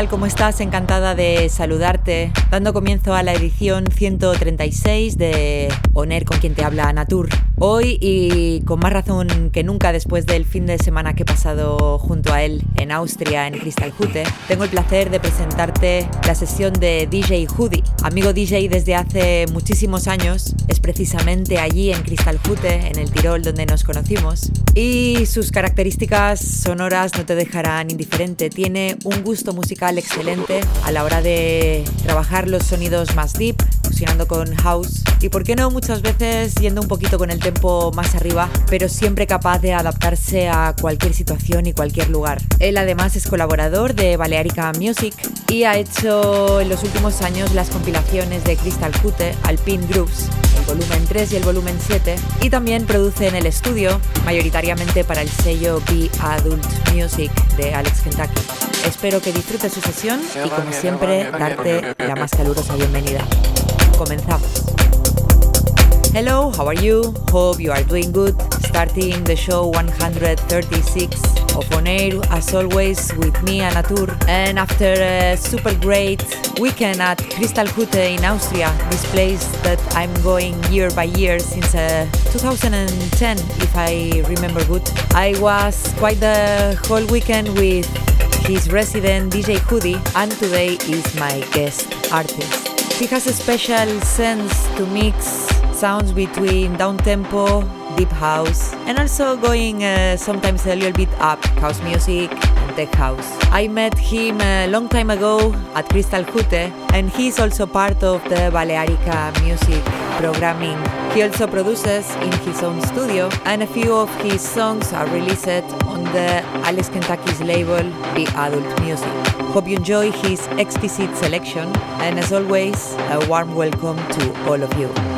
Tal? ¿Cómo estás? Encantada de saludarte. Dando comienzo a la edición 136 de Oner con quien te habla Natur. Hoy y con más razón que nunca después del fin de semana que he pasado junto a él en Austria, en Crystal Hute, tengo el placer de presentarte la sesión de DJ Hoodie. Amigo DJ desde hace muchísimos años, es precisamente allí en Crystal Hute, en el Tirol, donde nos conocimos. Y sus características sonoras no te dejarán indiferente. Tiene un gusto musical excelente a la hora de trabajar los sonidos más deep, fusionando con house y por qué no muchas veces yendo un poquito con el tempo más arriba, pero siempre capaz de adaptarse a cualquier situación y cualquier lugar. Él además es colaborador de Balearica Music y ha hecho en los últimos años las compilaciones de Crystal Cute, Alpine Grooves, volumen 3 y el volumen 7 y también produce en el estudio, mayoritariamente para el sello Be Adult Music de Alex Kentucky. Espero que disfrutes su sesión y como siempre darte la más calurosa bienvenida. Comenzamos. Hello, how are you? Hope you are doing good. Starting the show 136 of On Air, as always, with me, Anatur. And after a super great weekend at Crystal Hütte in Austria, this place that I'm going year by year since uh, 2010, if I remember good, I was quite the whole weekend with his resident DJ Hoodie, and today is my guest artist. He has a special sense to mix sounds between down tempo, deep house, and also going uh, sometimes a little bit up house music and tech house. I met him a long time ago at Crystal Hute, and he's also part of the Balearica music programming. He also produces in his own studio, and a few of his songs are released on the Alex Kentucky's label, Be Adult Music. Hope you enjoy his exquisite selection, and as always, a warm welcome to all of you.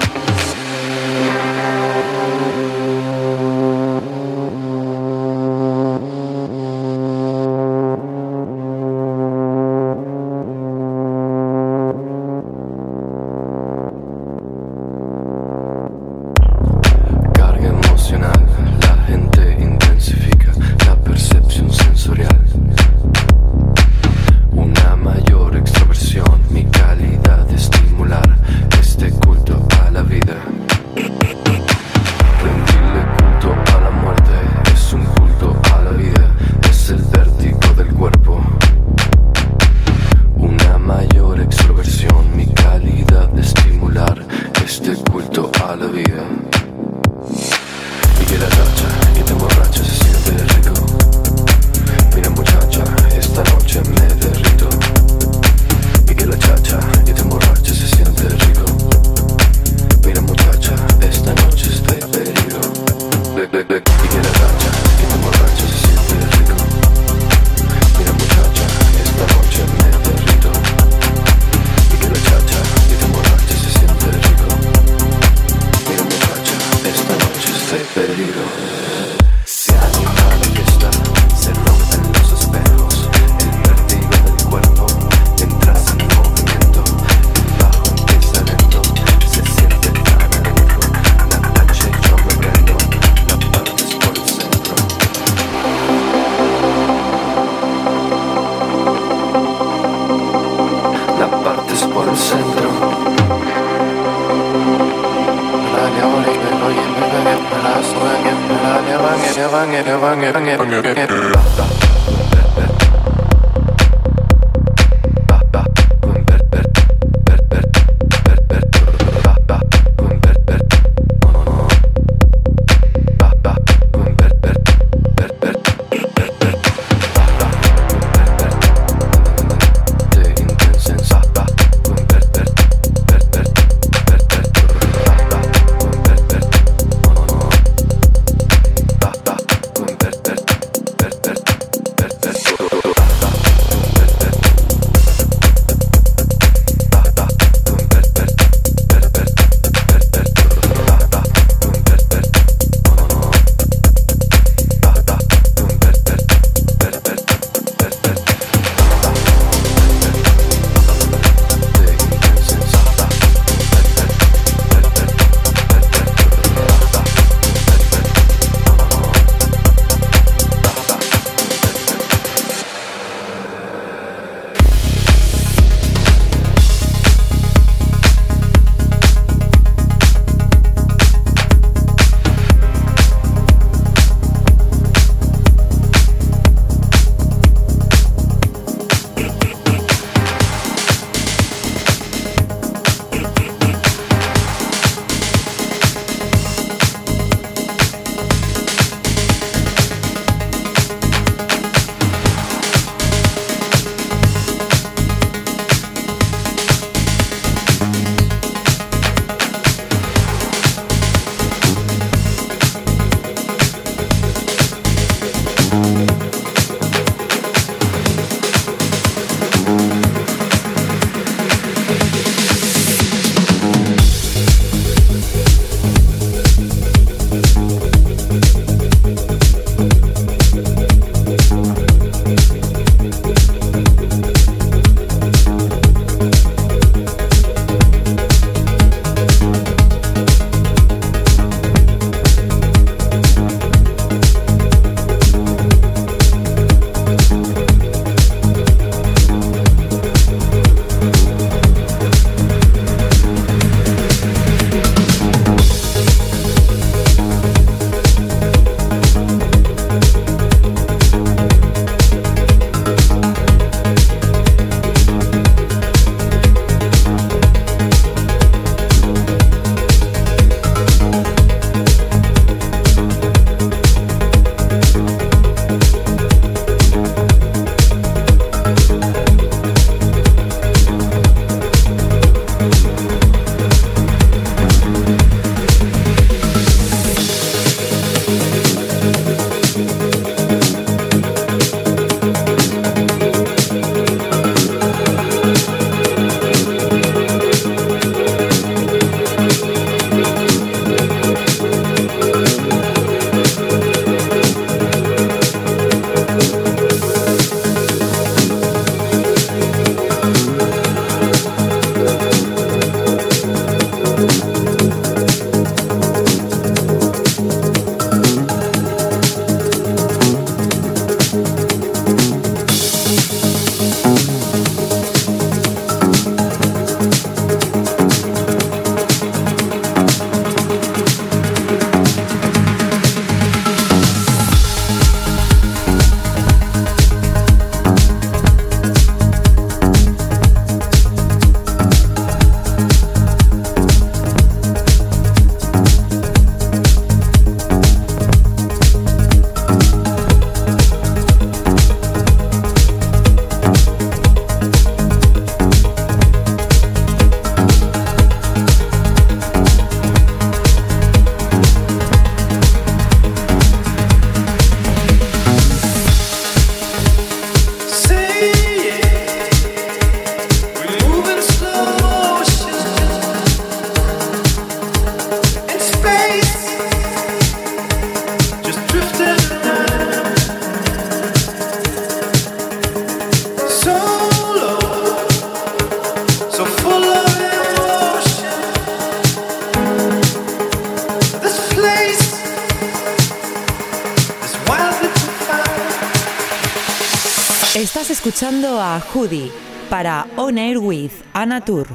Estás escuchando a Hoodie para On Air with Anna Tour.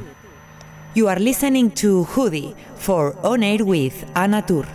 You are listening to Hoodie for On Air with Anna Tour.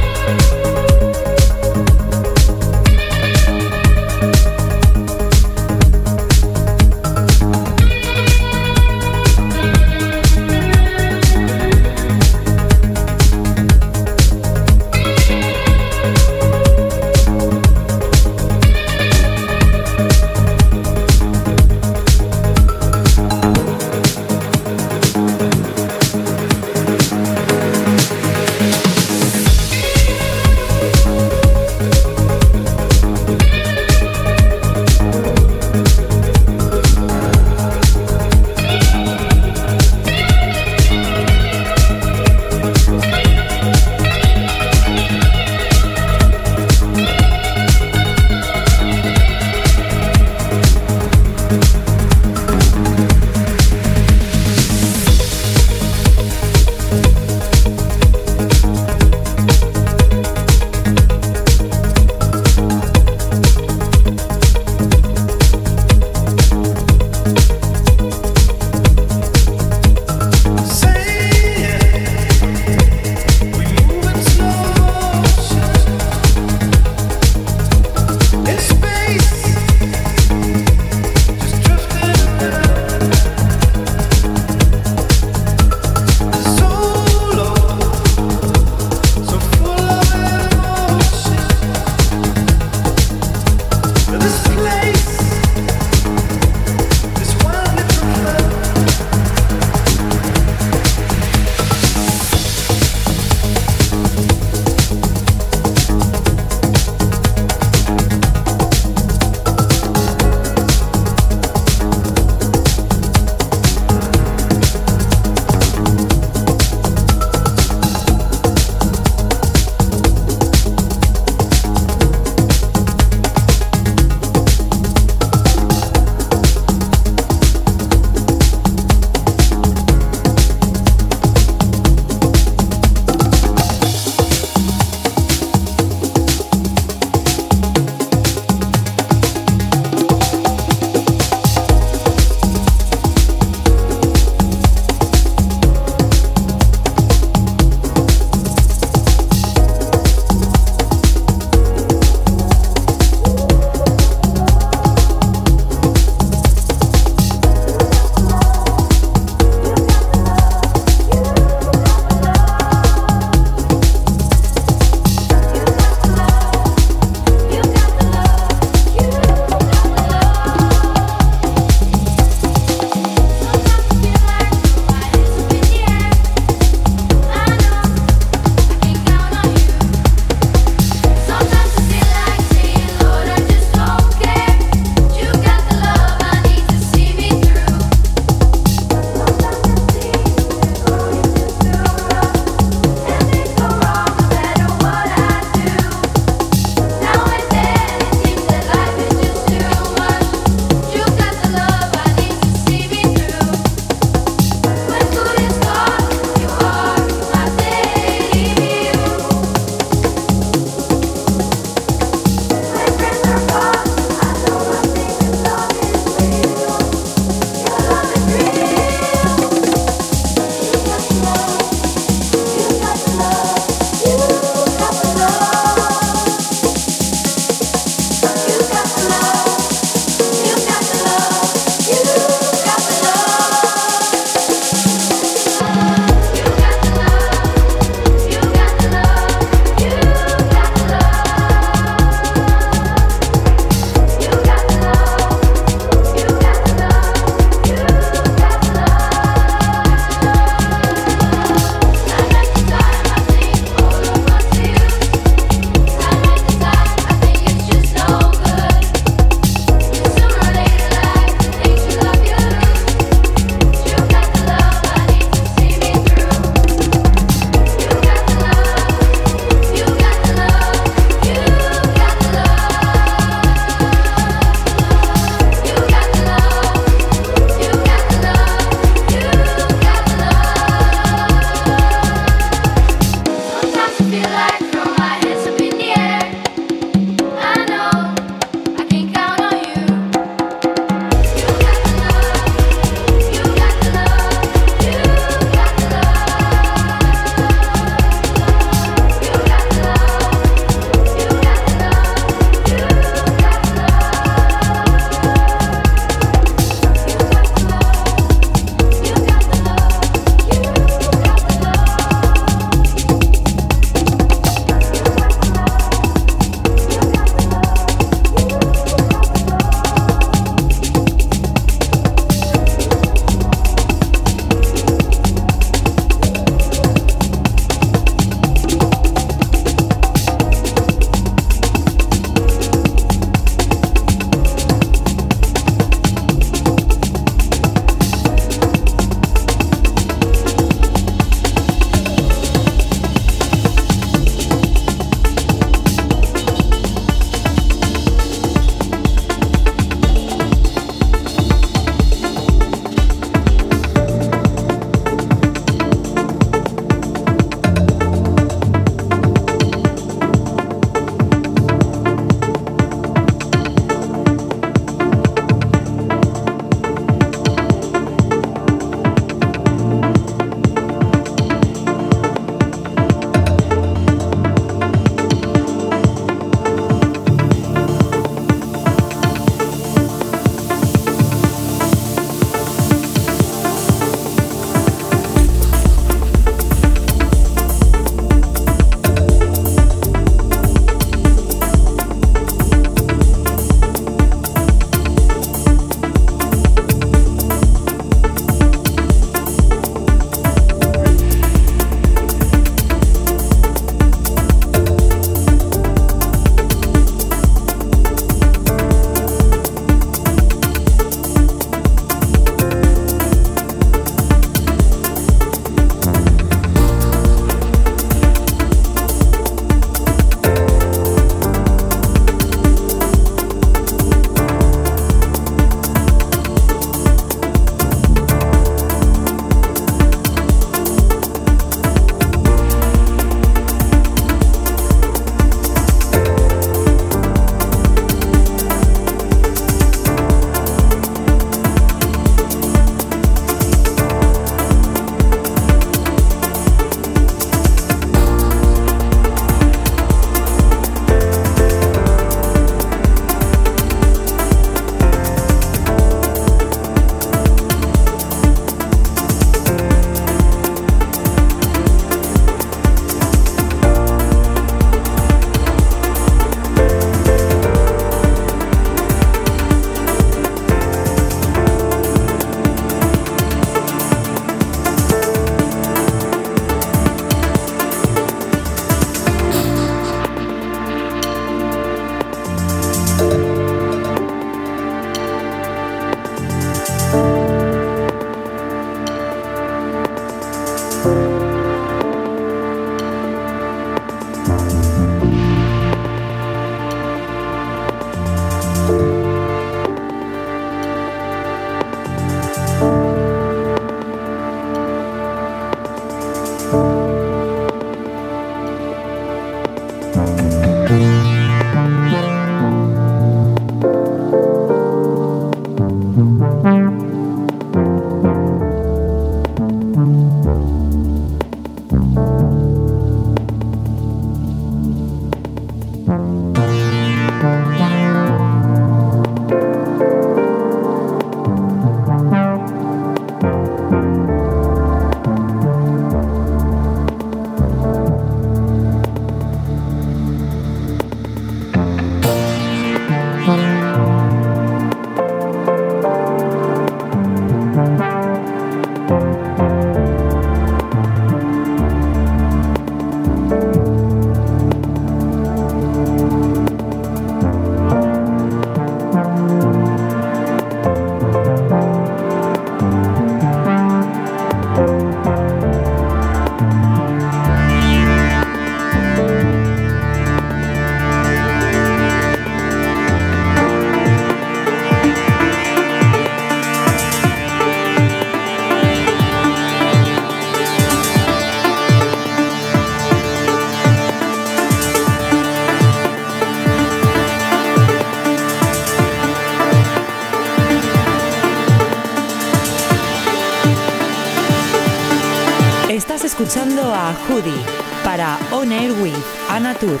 Hoodie para On Air with Anatur.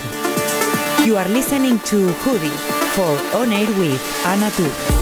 You are listening to Hoodie for On Air with Anatur. Estás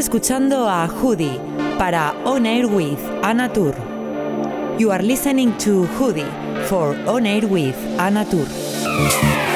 escuchando a Hoodie para On Air with Anna Tour. You are listening to Hoodie for On Air with Anna Tour.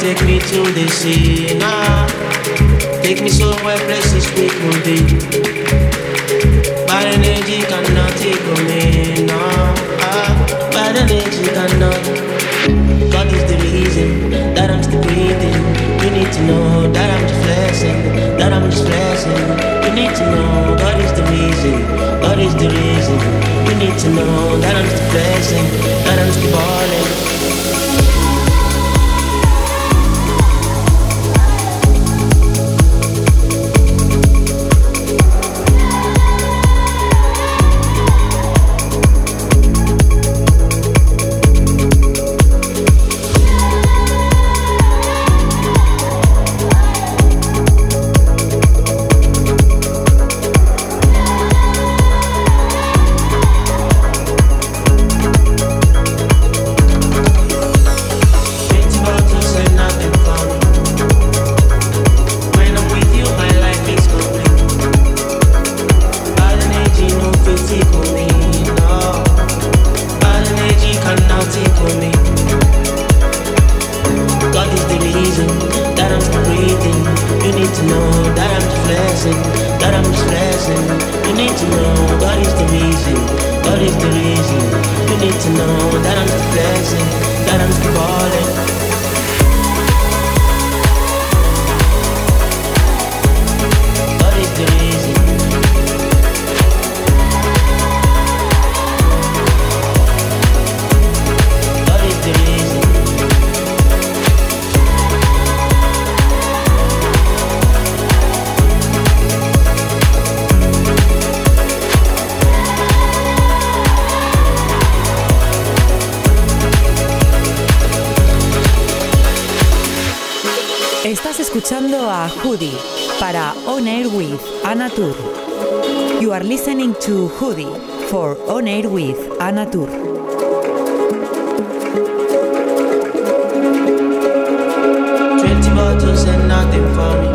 Take me to the sea, nah. Take me somewhere places we could be. Bad energy cannot take me, no. Ah, bad energy cannot. God is the reason that I'm still breathing. You need to know that I'm just blessing, that I'm just blessing. You need to know God is the reason, God is the reason. You need to know that I'm still blessing, that I'm still balling. Estás escuchando a Hoodie para On Air with Anna Tur. You are listening to Hoodie for On Air with Anna. Twenty bottles and nothing for me.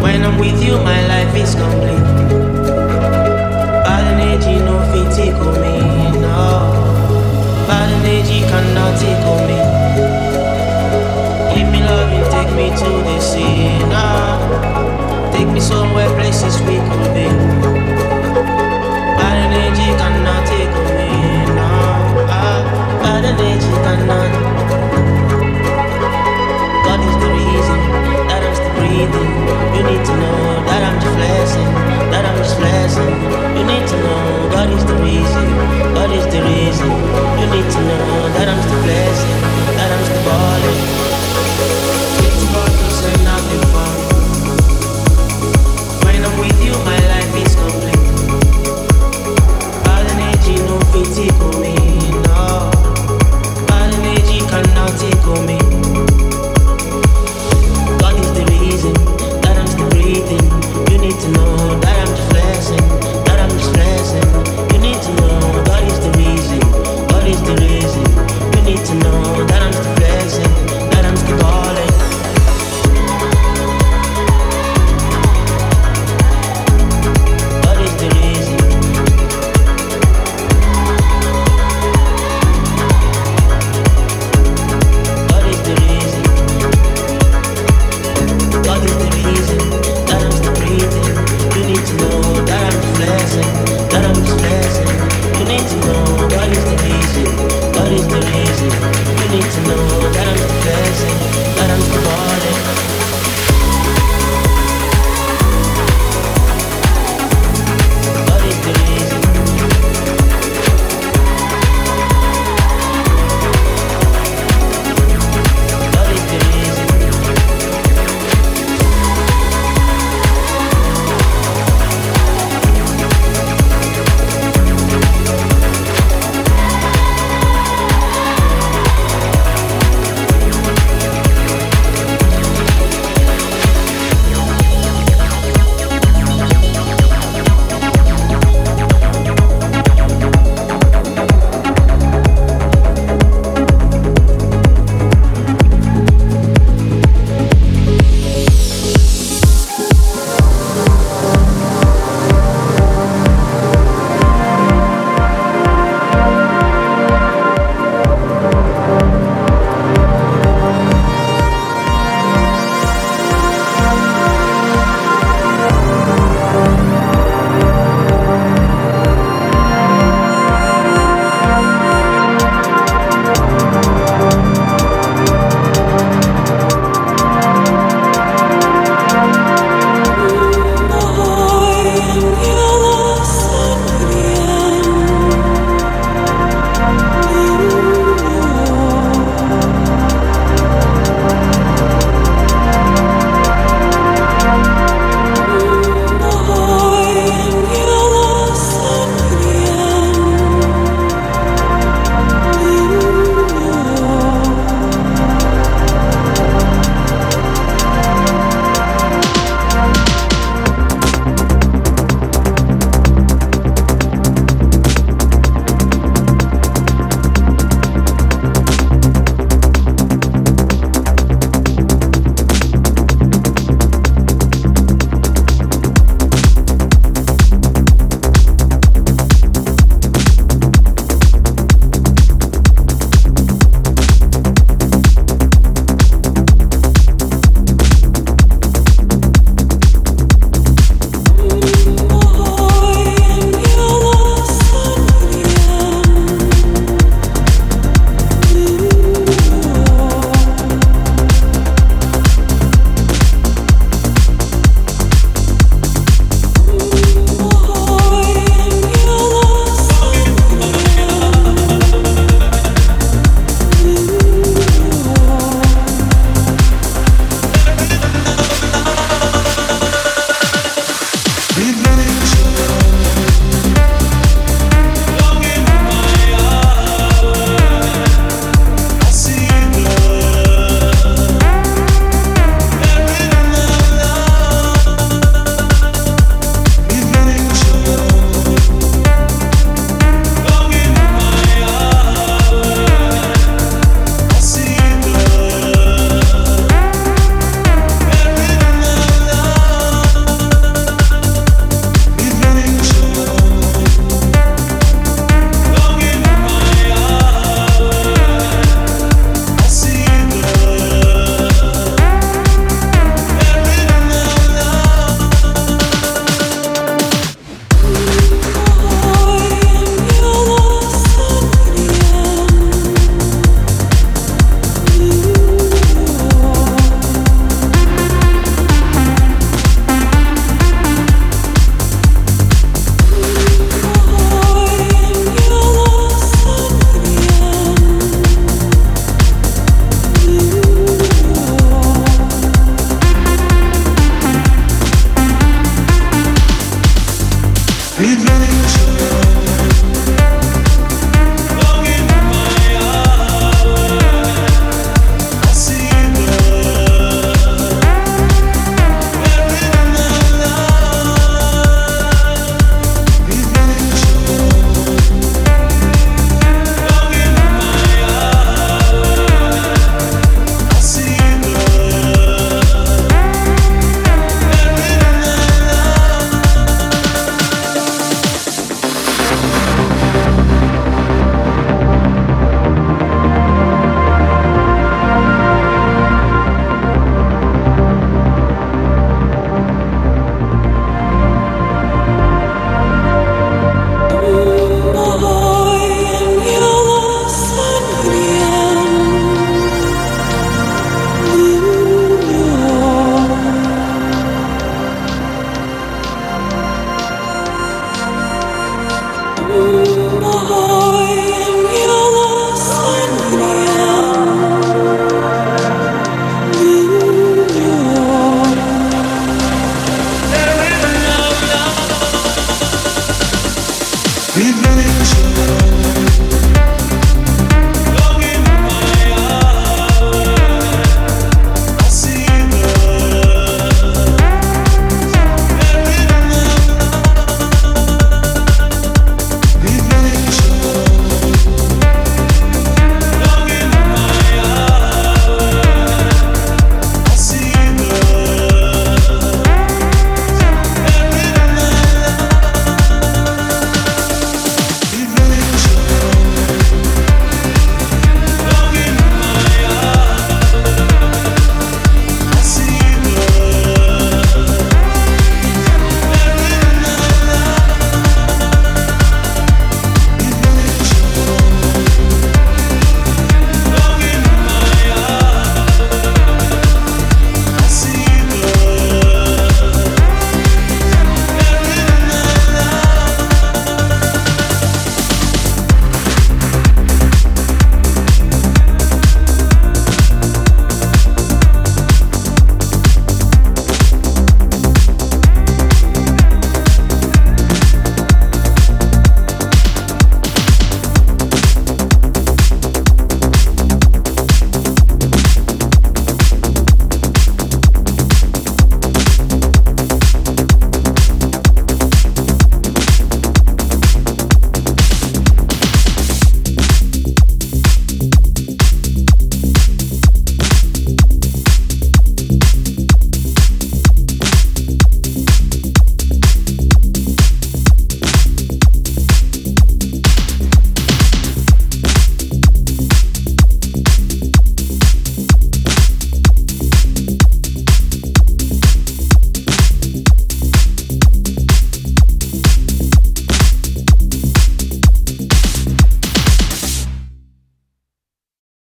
When I'm with you, my life is complete. Tickle me, take me to the sea, Ah, take me somewhere places we could be. Bad energy cannot take me. nah. ah, bad energy cannot. God is the reason that I'm still breathing. You need to know that I'm just blessing. That I'm just blessing. You need to know God is the reason. God is the reason. You need to know that I'm still blessing. That I'm still balling.